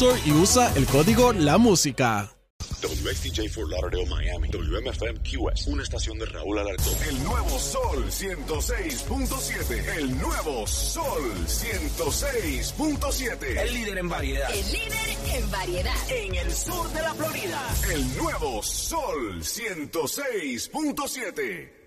y usa el código La Música. WSTJ for Lauderdale, Miami. WMFM QS. Una estación de Raúl Alarcón. El nuevo Sol 106.7. El nuevo Sol 106.7. El líder en variedad. El líder en variedad. En el sur de la Florida. El nuevo Sol 106.7.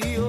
corazón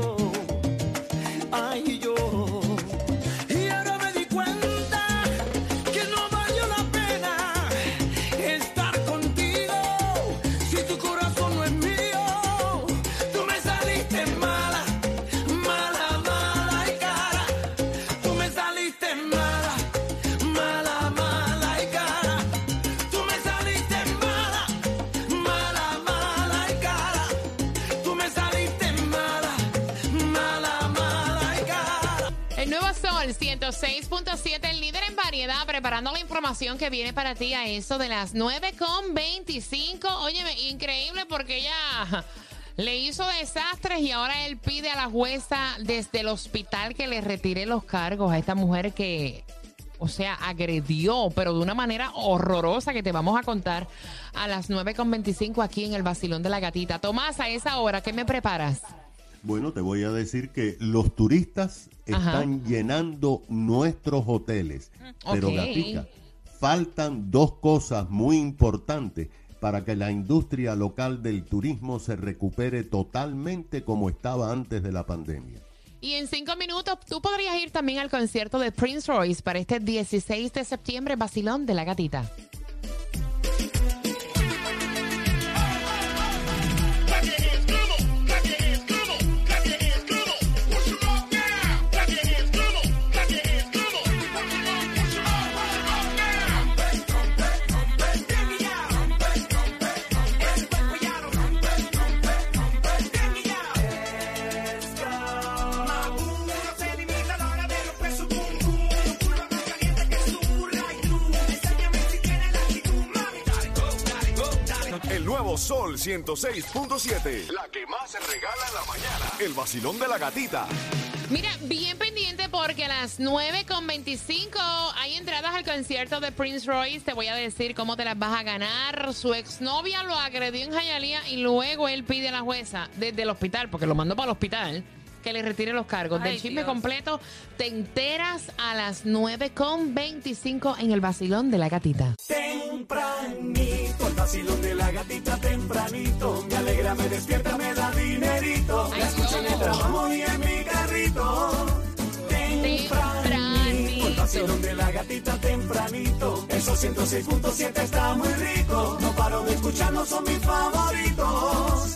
información que viene para ti a eso de las 9.25. Óyeme, increíble porque ella le hizo desastres y ahora él pide a la jueza desde el hospital que le retire los cargos a esta mujer que, o sea, agredió, pero de una manera horrorosa que te vamos a contar a las 9.25 aquí en el Basilón de la Gatita. Tomás, a esa hora, ¿qué me preparas? Bueno, te voy a decir que los turistas están llenando nuestros hoteles. Pero, ok. Gatica, faltan dos cosas muy importantes para que la industria local del turismo se recupere totalmente como estaba antes de la pandemia. Y en cinco minutos tú podrías ir también al concierto de Prince Royce para este 16 de septiembre, Basilón de la Gatita. 106.7. La que más se regala en la mañana. El vacilón de la gatita. Mira, bien pendiente porque a las 9.25 hay entradas al concierto de Prince Royce. Te voy a decir cómo te las vas a ganar. Su exnovia lo agredió en Jayalía y luego él pide a la jueza desde el hospital, porque lo mandó para el hospital, que le retire los cargos. Ay, Del chisme Dios. completo te enteras a las 9.25 en el vacilón de la gatita. Tempranito, el vacilón de la gatita tempranito. Me alegra, me despierta, me da dinerito. La escucho en el trabajo y en mi carrito. Tempranito, el vacilón de la gatita tempranito. Esos 106.7 está muy rico. No paro de escucharlos, son mis favoritos.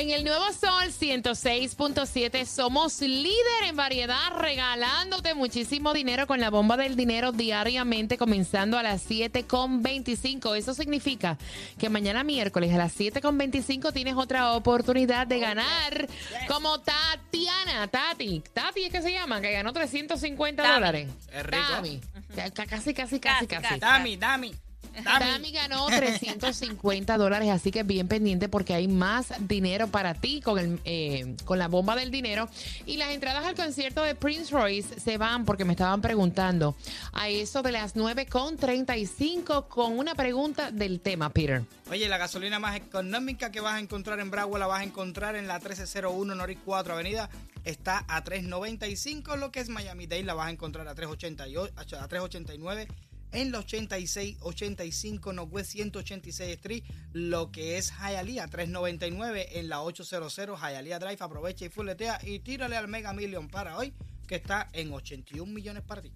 En el nuevo Sol 106.7 somos líder en variedad, regalándote muchísimo dinero con la bomba del dinero diariamente, comenzando a las 7.25. Eso significa que mañana miércoles a las 7.25 tienes otra oportunidad de ganar como Tatiana, Tati. Tati es que se llama, que ganó 350 Tami. dólares. Es rico. Tami. Ca- Casi, casi, casi, casi. Casi, Dami, Dami. Dami ganó 350 dólares, así que bien pendiente porque hay más dinero para ti con, el, eh, con la bomba del dinero. Y las entradas al concierto de Prince Royce se van porque me estaban preguntando a eso de las 9.35 con una pregunta del tema, Peter. Oye, la gasolina más económica que vas a encontrar en Bragua la vas a encontrar en la 1301 Norris 4 Avenida. Está a 3.95, lo que es Miami Dade la vas a encontrar a 3.88, a 3.89. En la 86, 85 Northwest 186 Street, lo que es Hialeah 399 en la 800 Hialeah Drive. Aprovecha y fuletea y tírale al Mega Million para hoy, que está en 81 millones para ti.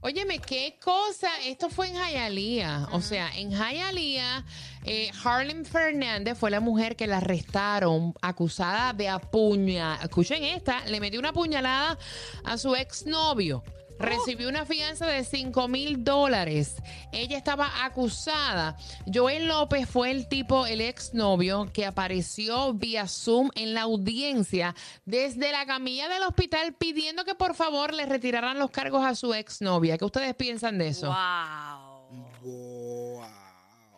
Óyeme, qué cosa. Esto fue en Hialeah. O sea, en Hialeah, eh, Harlem Fernández fue la mujer que la arrestaron acusada de apuñalar. Escuchen esta, le metió una puñalada a su exnovio. Recibió una fianza de 5 mil dólares. Ella estaba acusada. Joel López fue el tipo, el exnovio, que apareció vía Zoom en la audiencia desde la camilla del hospital pidiendo que por favor le retiraran los cargos a su exnovia. ¿Qué ustedes piensan de eso? Wow.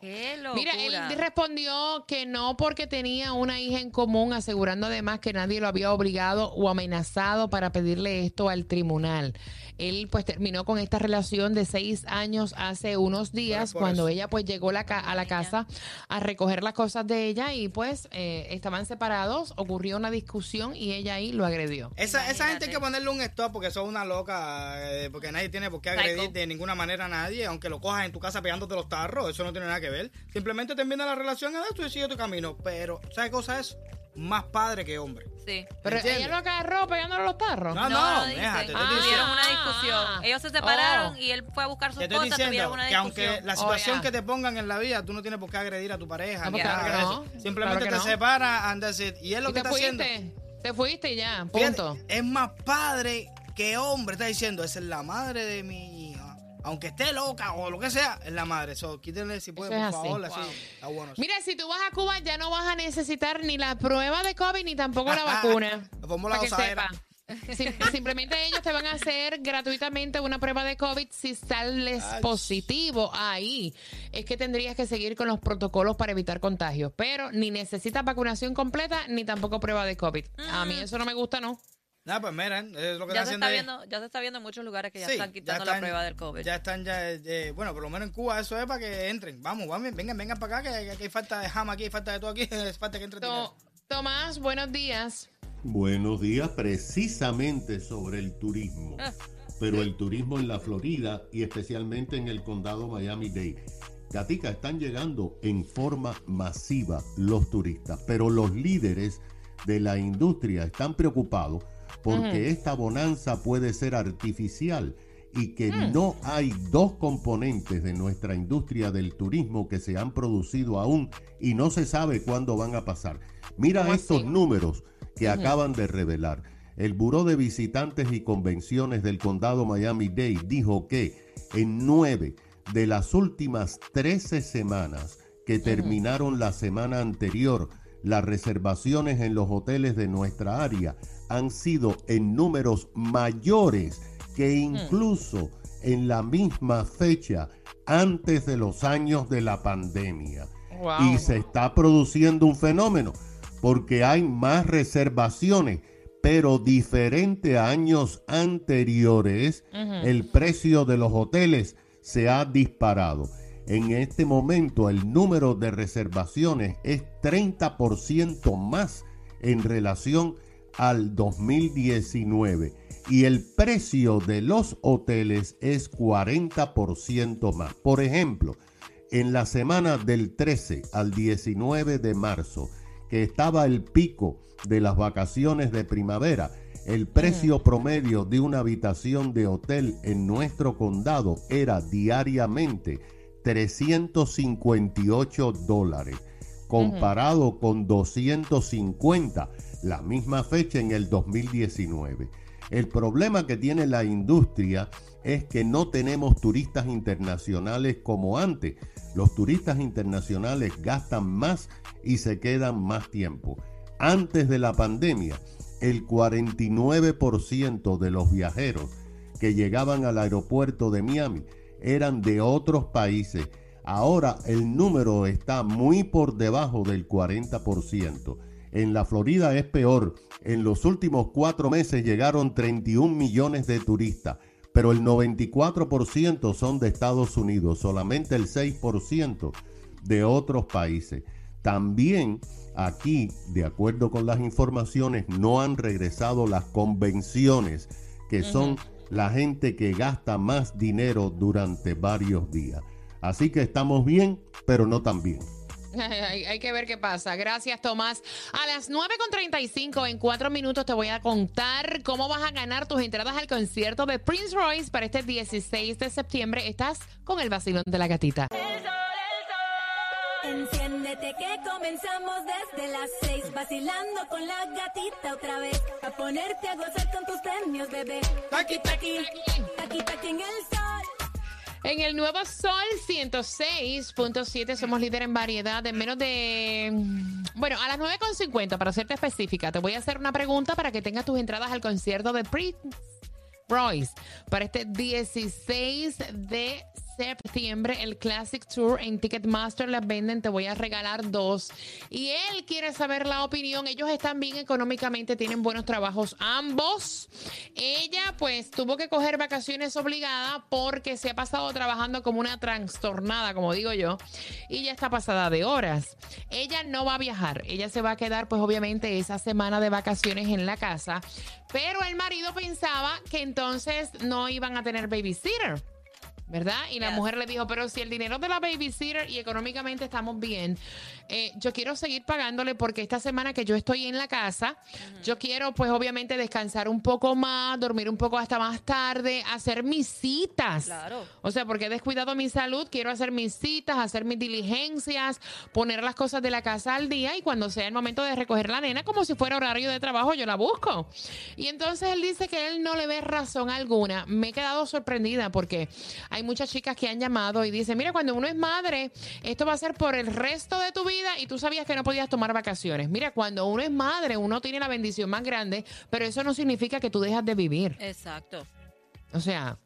Qué. Mira, él respondió que no porque tenía una hija en común, asegurando además que nadie lo había obligado o amenazado para pedirle esto al tribunal. Él pues terminó con esta relación de seis años hace unos días cuando eso. ella pues llegó la ca- a la casa a recoger las cosas de ella y pues eh, estaban separados, ocurrió una discusión y ella ahí lo agredió. Esa, esa gente hay que ponerle un stop porque son una loca, eh, porque nadie tiene por qué Psycho. agredir de ninguna manera a nadie, aunque lo cojas en tu casa pegándote los tarros, eso no tiene nada que ver. Simplemente termina la relación y tú sigue tu camino. Pero, ¿sabes qué cosa es? Más padre que hombre. Sí. Pero ¿Entiendes? ella lo agarró pegándole los tarros. No, No, no, déjate, te Ah. Tuvieron una discusión. Ellos se separaron Oh. y él fue a buscar sus te estoy cosas, tuvieron diciendo una que aunque discusión. la situación Oh, ya. que te pongan en la vida, tú no tienes por qué agredir a tu pareja. No, claro que no. Simplemente Claro que te no. separa and that's it. Y es lo Y que te está haciendo. fuiste, te fuiste y ya, Fíjate, punto. es más padre que hombre. Está diciendo, esa es la madre de mi. Aunque esté loca o lo que sea, es la madre. So, quítenle si puede, Eso por favor. Así. Wow. Está bueno. Mira, si tú vas a Cuba ya no vas a necesitar ni la prueba de COVID ni tampoco la vacuna. Pongo la Para que gozadera. sepa. Sim- simplemente ellos te van a hacer gratuitamente una prueba de COVID si sales Ay. positivo ahí. Es que tendrías que seguir con los protocolos para evitar contagios. Pero ni necesitas vacunación completa ni tampoco prueba de COVID. A mí eso no me gusta, ¿no? Nada, pues miren, es lo que Ya están se, está ahí. viendo, ya se está viendo en muchos lugares que ya Sí, están ya quitando la prueba del COVID. Ya están, ya, eh, bueno, por lo menos en Cuba eso es para que entren. Vamos, vamos, vengan, vengan para acá, que, que hay falta de jama aquí, hay falta de todo aquí, es falta que entren. To- Tomás, buenos días. Buenos días, precisamente sobre el turismo. Ah. Pero el turismo en la Florida y especialmente en el condado Miami-Dade. Gatica, están llegando en forma masiva los turistas, pero los líderes de la industria están preocupados porque esta bonanza puede ser artificial y que no hay dos componentes de nuestra industria del turismo que se han producido aún y no se sabe cuándo van a pasar. Mira ¿Cómo estos así? números que acaban de revelar. El Buró de Visitantes y Convenciones del Condado Miami-Dade dijo que en nueve de las últimas 13 semanas que terminaron la semana anterior, las reservaciones en los hoteles de nuestra área han sido en números mayores que incluso en la misma fecha antes de los años de la pandemia. Wow. Y se está produciendo un fenómeno porque hay más reservaciones, pero diferente a años anteriores, el precio de los hoteles se ha disparado. En este momento el número de reservaciones es 30% más en relación al 2019 y el precio de los hoteles es 40% más. Por ejemplo, en la semana del 13 al 19 de marzo, que estaba el pico de las vacaciones de primavera, el precio promedio de una habitación de hotel en nuestro condado era diariamente 358 dólares. comparado con 250 la misma fecha en el 2019. El problema que tiene la industria es que no tenemos turistas internacionales como antes. Los turistas internacionales gastan más y se quedan más tiempo. Antes de la pandemia, el 49% de los viajeros que llegaban al aeropuerto de Miami eran de otros países. Ahora el número está muy por debajo del 40%. En la Florida es peor. En los últimos cuatro meses llegaron 31 millones de turistas, pero el 94% son de Estados Unidos, solamente el 6% de otros países. También aquí, de acuerdo con las informaciones, no han regresado las convenciones, que son la gente que gasta más dinero durante varios días. Así que estamos bien, pero no tan bien. Hay, hay que ver qué pasa. Gracias, Tomás. A las 9.35, en cuatro minutos, te voy a contar cómo vas a ganar tus entradas al concierto de Prince Royce para este 16 de septiembre. Estás con el vacilón de la gatita. Enciéndete que comenzamos desde las seis, vacilando con la gatita otra vez. A ponerte a gozar con tus premios, bebé. Taqui, taqui, taqui, taqui en el sol. En el nuevo Sol 106.7 somos líder en variedad en menos de... Bueno, a las 9.50, para serte específica, te voy a hacer una pregunta para que tengas tus entradas al concierto de Prince Royce para este 16 de septiembre el Classic Tour en Ticketmaster las venden, te voy a regalar dos. Y él quiere saber la opinión. Ellos están bien económicamente, tienen buenos trabajos ambos. Ella pues tuvo que coger vacaciones obligadas porque se ha pasado trabajando como una trastornada, como digo yo, y ya está pasada de horas. Ella no va a viajar, ella se va a quedar pues obviamente esa semana de vacaciones en la casa, pero el marido pensaba que entonces no iban a tener babysitter. ¿Verdad? Y la Yes. mujer le dijo, pero si el dinero de la babysitter y económicamente estamos bien, eh, yo quiero seguir pagándole porque esta semana que yo estoy en la casa, yo quiero pues obviamente descansar un poco más, dormir un poco hasta más tarde, hacer mis citas. Claro. O sea, porque he descuidado mi salud, quiero hacer mis citas, hacer mis diligencias, poner las cosas de la casa al día y cuando sea el momento de recoger la nena, como si fuera horario de trabajo, yo la busco. Y entonces él dice que él no le ve razón alguna. Me he quedado sorprendida porque hay muchas chicas que han llamado y dicen, mira, cuando uno es madre, esto va a ser por el resto de tu vida y tú sabías que no podías tomar vacaciones. Mira, cuando uno es madre, uno tiene la bendición más grande, pero eso no significa que tú dejas de vivir. Exacto. O sea,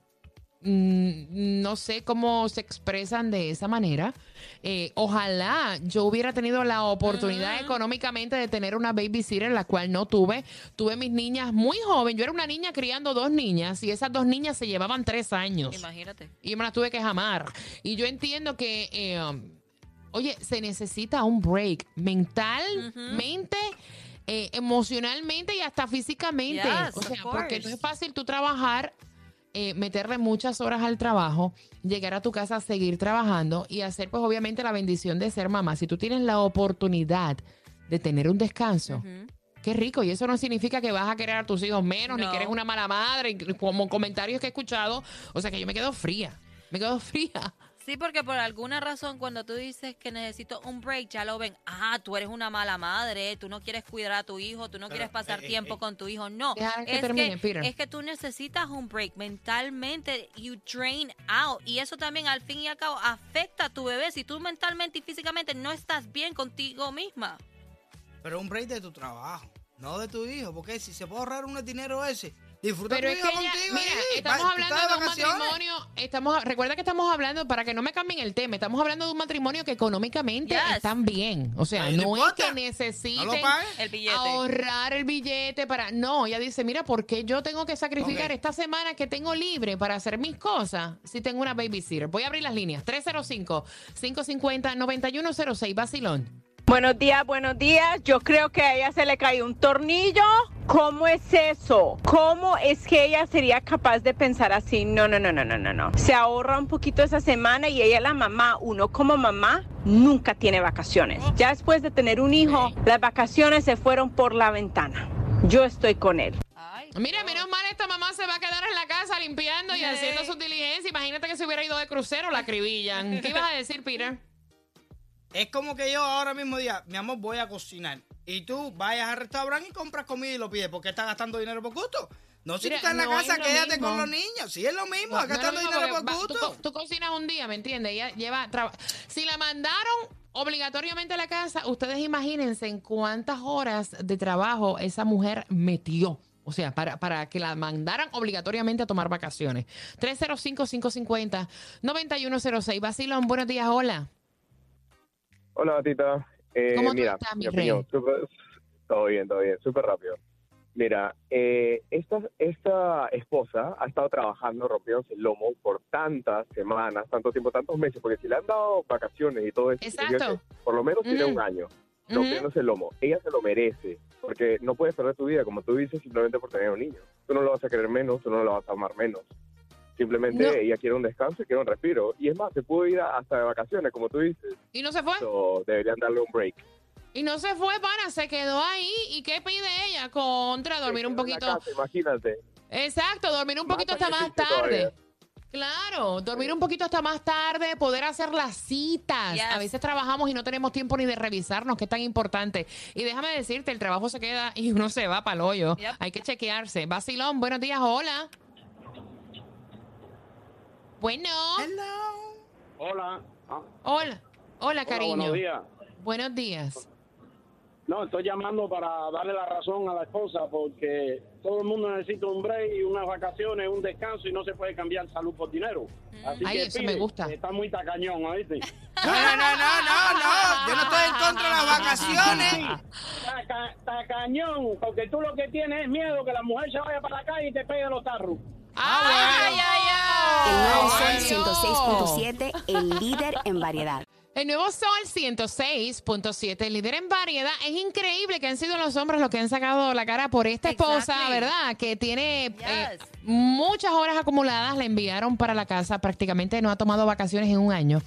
no sé cómo se expresan de esa manera. Eh, ojalá yo hubiera tenido la oportunidad económicamente de tener una babysitter, la cual no tuve. Tuve mis niñas muy joven. Yo era una niña criando dos niñas y esas dos niñas se llevaban tres años. Imagínate. Y me las tuve que jamar. Y yo entiendo que, eh, um, oye, se necesita un break mentalmente. eh, emocionalmente y hasta físicamente. Yes, o sea, porque no es fácil tú trabajar, eh, meterle muchas horas al trabajo, llegar a tu casa, seguir trabajando y hacer, pues, obviamente, la bendición de ser mamá. Si tú tienes la oportunidad de tener un descanso. Qué rico, y eso no significa que vas a querer a tus hijos menos, ni que eres una mala madre, como comentarios que he escuchado, o sea que yo me quedo fría, me quedo fría. Sí, porque por alguna razón cuando tú dices que necesito un break, ya lo ven. Ah, tú eres una mala madre, tú no quieres cuidar a tu hijo, tú no quieres pasar eh, tiempo eh, con tu hijo. No, que es, termine, que, Peter. es que tú necesitas un break mentalmente, you drain out. Y eso también al fin y al cabo afecta a tu bebé si tú mentalmente y físicamente no estás bien contigo misma. Pero un break de tu trabajo, no de tu hijo. Porque si se puede ahorrar un dinero ese, disfruta Pero tu es que ella, contigo. mira, ahí. estamos Va- hablando de un vacaciones. matrimonio, estamos, recuerda que estamos hablando, para que no me cambien el tema, estamos hablando de un matrimonio que económicamente Yes. están bien. O sea, Ay, no no, es importa. que No necesiten lo paguen. El billete. ahorrar el billete para... No, ella dice, mira, ¿por qué yo tengo que sacrificar Ok. esta semana que tengo libre para hacer mis cosas si tengo una babysitter? Voy a abrir las líneas. 305-550-9106, Basilón. Buenos días, buenos días. Yo creo que a ella se le cayó un tornillo. ¿Cómo es eso? ¿Cómo es que ella sería capaz de pensar así? No, no, no, no, no, no, no. Se ahorra un poquito esa semana y ella la mamá. Uno como mamá nunca tiene vacaciones. Ya después de tener un hijo, las vacaciones se fueron por la ventana. Yo estoy con él. Ay, Mira, menos mal esta mamá se va a quedar en la casa limpiando y Sí. haciendo sus diligencias. Imagínate que se hubiera ido de crucero, la acribillan. ¿Qué ibas a decir, Peter? Es como que yo ahora mismo diga, mi amor, voy a cocinar. Y tú vayas al restaurante y compras comida y lo pides. porque estás gastando dinero por gusto? No, si Mira, tú estás en la no casa, quédate mismo. con los niños. Sí, es lo mismo, No, no gastando lo mismo dinero por va- tú gusto. Tú, cocinas un día, ¿me entiendes? Ella lleva traba- Si la mandaron obligatoriamente a la casa, ustedes imagínense en cuántas horas de trabajo esa mujer metió. O sea, para, para que la mandaran obligatoriamente a tomar vacaciones. 305-550-9106. Basilón, buenos días, hola. Hola, Tita. Eh, ¿Cómo tú mira, estás, mi opinión, súper- todo bien, todo bien, súper rápido. Mira, eh, esta, esta esposa ha estado trabajando rompiéndose el lomo por tantas semanas, tanto tiempo, tantos meses, porque si le han dado vacaciones y todo eso, Exacto. por lo menos tiene Ujú. un año rompiéndose el lomo. Ella se lo merece, porque no puedes perder tu vida, como tú dices, simplemente por tener un niño. Tú no lo vas a querer menos, tú no lo vas a amar menos. Simplemente No. ella quiere un descanso y quiere un respiro. Y es más, se pudo ir hasta de vacaciones, como tú dices. ¿Y no se fue? So, deberían darle un break. Y no se fue, pana, se quedó ahí. ¿Y qué pide ella? Contra dormir un poquito. casa, imagínate. Exacto, dormir un poquito hasta más tarde. todavía. Claro, dormir un poquito hasta más tarde, poder hacer las citas. Yes. A veces trabajamos y no tenemos tiempo ni de revisarnos, que es tan importante. Y déjame decirte, el trabajo se queda y uno se va para el hoyo. Yep. Hay que chequearse. Basilón, buenos días, hola. Bueno, Hello. Hola. Ah, hola, hola, hola, cariño. buenos días. Buenos días. No, estoy llamando para darle la razón a la esposa porque todo el mundo necesita un break y unas vacaciones, un descanso y no se puede cambiar salud por dinero. Así Ay, que eso pide, me gusta. Está muy tacañón, ¿oíste? No, no, no, no, no, no. Yo no estoy en contra de las vacaciones. Taca- tacañón, porque tú lo que tienes es miedo que la mujer se vaya para la calle y te pegue los tarros. ¡Ay, ay, El nuevo! Sol 106.7, el líder en variedad. El nuevo Sol 106.7, el líder en variedad. Es increíble que han sido los hombres los que han sacado la cara por esta esposa, Exactly. ¿verdad? Que tiene eh, Yes. muchas horas acumuladas, la enviaron para la casa, prácticamente no ha tomado vacaciones en un año.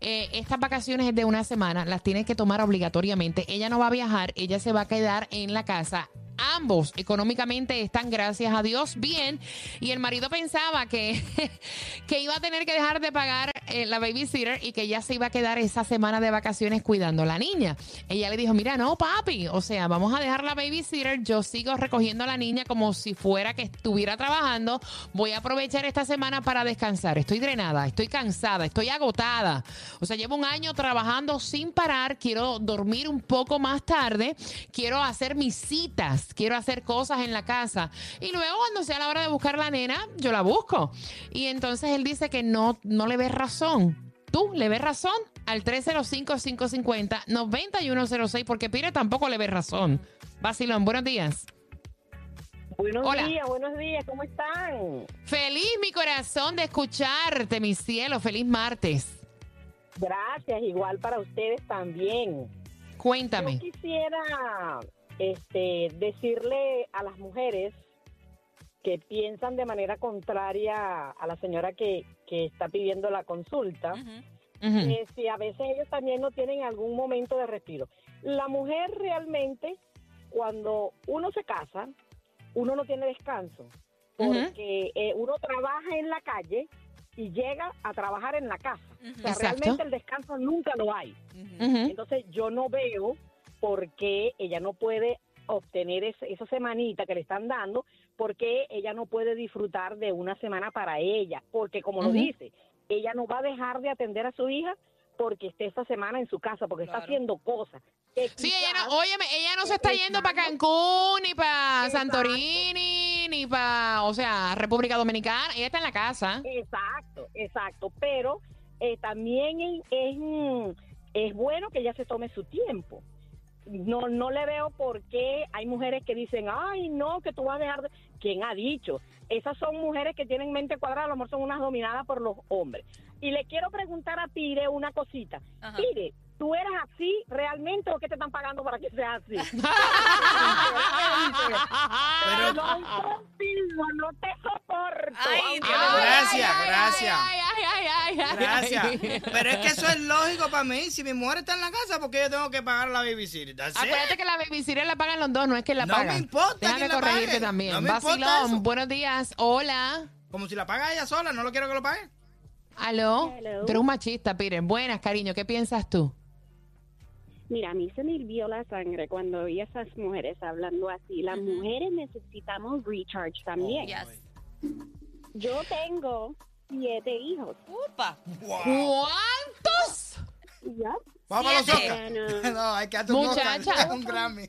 Eh, estas vacaciones de una semana las tiene que tomar obligatoriamente. Ella no va a viajar, ella se va a quedar en la casa. Ambos económicamente están, gracias a Dios, bien. Y el marido pensaba que, que iba a tener que dejar de pagar eh, la babysitter y que ya se iba a quedar esa semana de vacaciones cuidando a la niña. Ella le dijo, mira, no, papi, o sea, vamos a dejar la babysitter, yo sigo recogiendo a la niña como si fuera que estuviera trabajando, voy a aprovechar esta semana para descansar. Estoy drenada, estoy cansada, estoy agotada. O sea, llevo un año trabajando sin parar, quiero dormir un poco más tarde, quiero hacer mis citas, quiero hacer cosas en la casa. Y luego cuando sea la hora de buscar la nena, yo la busco. Y entonces él dice que no, no le ves razón. ¿Tú le ves razón? Al 305-550-9106, porque Pire tampoco le ve razón. Basilón, buenos días. Buenos Hola. días, buenos días, ¿cómo están? Feliz mi corazón de escucharte, mi cielo. Feliz martes. Gracias, igual para ustedes también. Cuéntame. Yo quisiera este, decirle a las mujeres que piensan de manera contraria a la señora que, que está pidiendo la consulta, que si a veces ellos también no tienen algún momento de respiro. La mujer realmente, cuando uno se casa, uno no tiene descanso, porque eh, uno trabaja en la calle y llega a trabajar en la casa. O sea, Exacto. realmente el descanso nunca lo hay. Entonces yo no veo por qué ella no puede obtener ese- esa semanita que le están dando, porque ella no puede disfrutar de una semana para ella, porque como lo dice, ella no va a dejar de atender a su hija porque esté esta semana en su casa, porque está haciendo cosas. Sí, ella no, óyeme, ella no se está yendo para Cancún, ni para Santorini, ni para, o sea, República Dominicana. Ella está en la casa. Exacto, exacto. Pero eh, también es, es bueno que ella se tome su tiempo. No, no le veo por qué hay mujeres que dicen, ay, no, que tú vas a dejar de... ¿Quién ha dicho? Esas son mujeres que tienen mente cuadrada, a lo mejor son unas dominadas por los hombres. Y le quiero preguntar a Pire una cosita. Pire, ¿tú eres así realmente o qué te están pagando para que seas así? Pero no no te soporto. Gracias, gracias. Ay, ay, ay, ay, ay. Gracias. Pero es que eso es lógico para mí. Si mi mujer está en la casa, ¿por qué yo tengo que pagar la babysitter? Acuérdate que la babysitter la pagan los dos, no es que la No pagan. me importa Déjame la corregirte pague. también. No me importa Vacilón, eso. buenos días. Hola. Como si la paga ella sola, no lo quiero que lo pague. Aló. Hello. Tú eres un machista, Peter. Buenas, cariño. ¿Qué piensas tú? Mira, a mí se me hirvió la sangre cuando vi a esas mujeres hablando así. Las mujeres necesitamos recharge también. Yo tengo siete hijos. ¡Upa! ¿Cuántos? Ya. Vamos a los. Oscar. No, hay que darte un Oscar, Muchacha. un Grammy.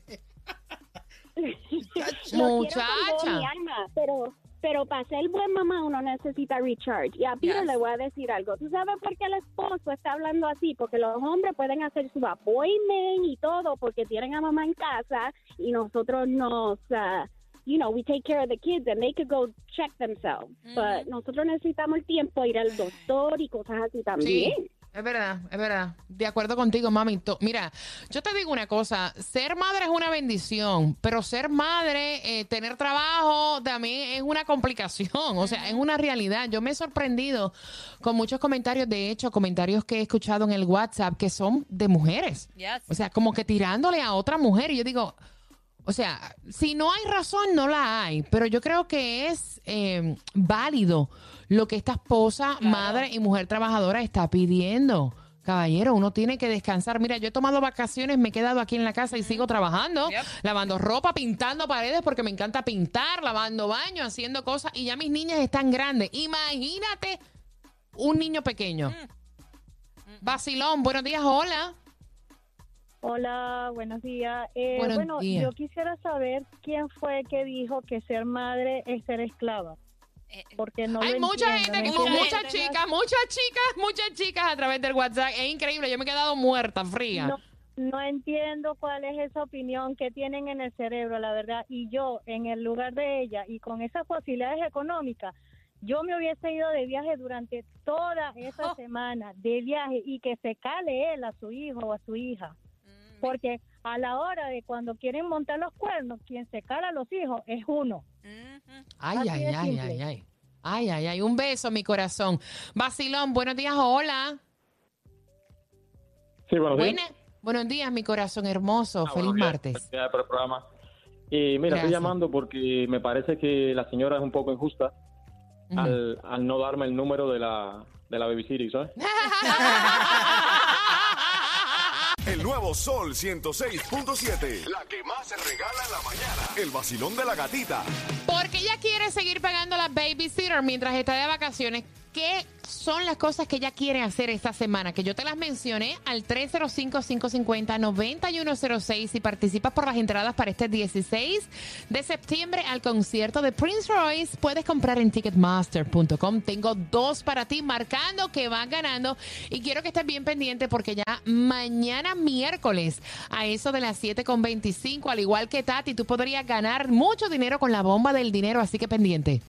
Muchacha. mi alma, pero, pero para ser buen mamá uno necesita recharge. Y a Peter Yes. le voy a decir algo. ¿Tú sabes por qué el esposo está hablando así? Porque los hombres pueden hacer su appointment y todo porque tienen a mamá en casa y nosotros nos... ah, You know, we take care of the kids and they could go check themselves. But nosotros necesitamos el tiempo ir al doctor y cosas así también. Sí, es verdad, es verdad. De acuerdo contigo, mami. To- Mira, yo te digo una cosa, ser madre es una bendición, pero ser madre, eh, tener trabajo también es una complicación, o sea, es una realidad. Yo me he sorprendido con muchos comentarios, de hecho, comentarios que he escuchado en el WhatsApp que son de mujeres. Yes. O sea, como que tirándole a otra mujer y yo digo... O sea, si no hay razón, no la hay. Pero yo creo que es eh, válido lo que esta esposa, madre y mujer trabajadora está pidiendo. Caballero, uno tiene que descansar. Mira, yo he tomado vacaciones, me he quedado aquí en la casa y sigo trabajando, lavando ropa, pintando paredes porque me encanta pintar, lavando baños, haciendo cosas. Y ya mis niñas están grandes. Imagínate un niño pequeño. Vacilón, buenos días, hola. Hola, buenos días. Eh, Buenos bueno, días. yo quisiera saber quién fue que dijo que ser madre es ser esclava. Porque no Hay mucha entiendo, gente, no muchas chicas, muchas chicas, muchas chicas a través del WhatsApp. Es increíble, yo me he quedado muerta, fría. No, no entiendo cuál es esa opinión que tienen en el cerebro, la verdad. Y yo, en el lugar de ella y con esas posibilidades económicas, yo me hubiese ido de viaje durante toda esa semana, de viaje, y que se cale él a su hijo o a su hija. Porque a la hora de cuando quieren montar los cuernos, quien se cala a los hijos es uno. Ay, Así ay, ay, simple. ay, ay. Ay, ay, ay. Un beso, mi corazón. Vacilón, buenos días, hola. Sí, buenos días. Buenos días, mi corazón hermoso. Ah, Feliz días. martes. Felicidades por el programa. Y mira, Gracias. estoy llamando porque me parece que la señora es un poco injusta al, al no darme el número de la, de la babysitter, ¿sabes? El nuevo Sol 106.7. La que más se regala en la mañana. El vacilón de la gatita. Porque ella quiere seguir pagando la babysitter mientras está de vacaciones. ¿Qué son las cosas que ella quiere hacer esta semana? Que yo te las mencioné al 305-550-9106 y participas por las entradas para este 16 de septiembre al concierto de Prince Royce. Puedes comprar en ticketmaster.com. Tengo dos para ti marcando que van ganando y quiero que estés bien pendiente porque ya mañana miércoles a eso de las 7.25, al igual que Tati, tú podrías ganar mucho dinero con la bomba del dinero, así que pendiente.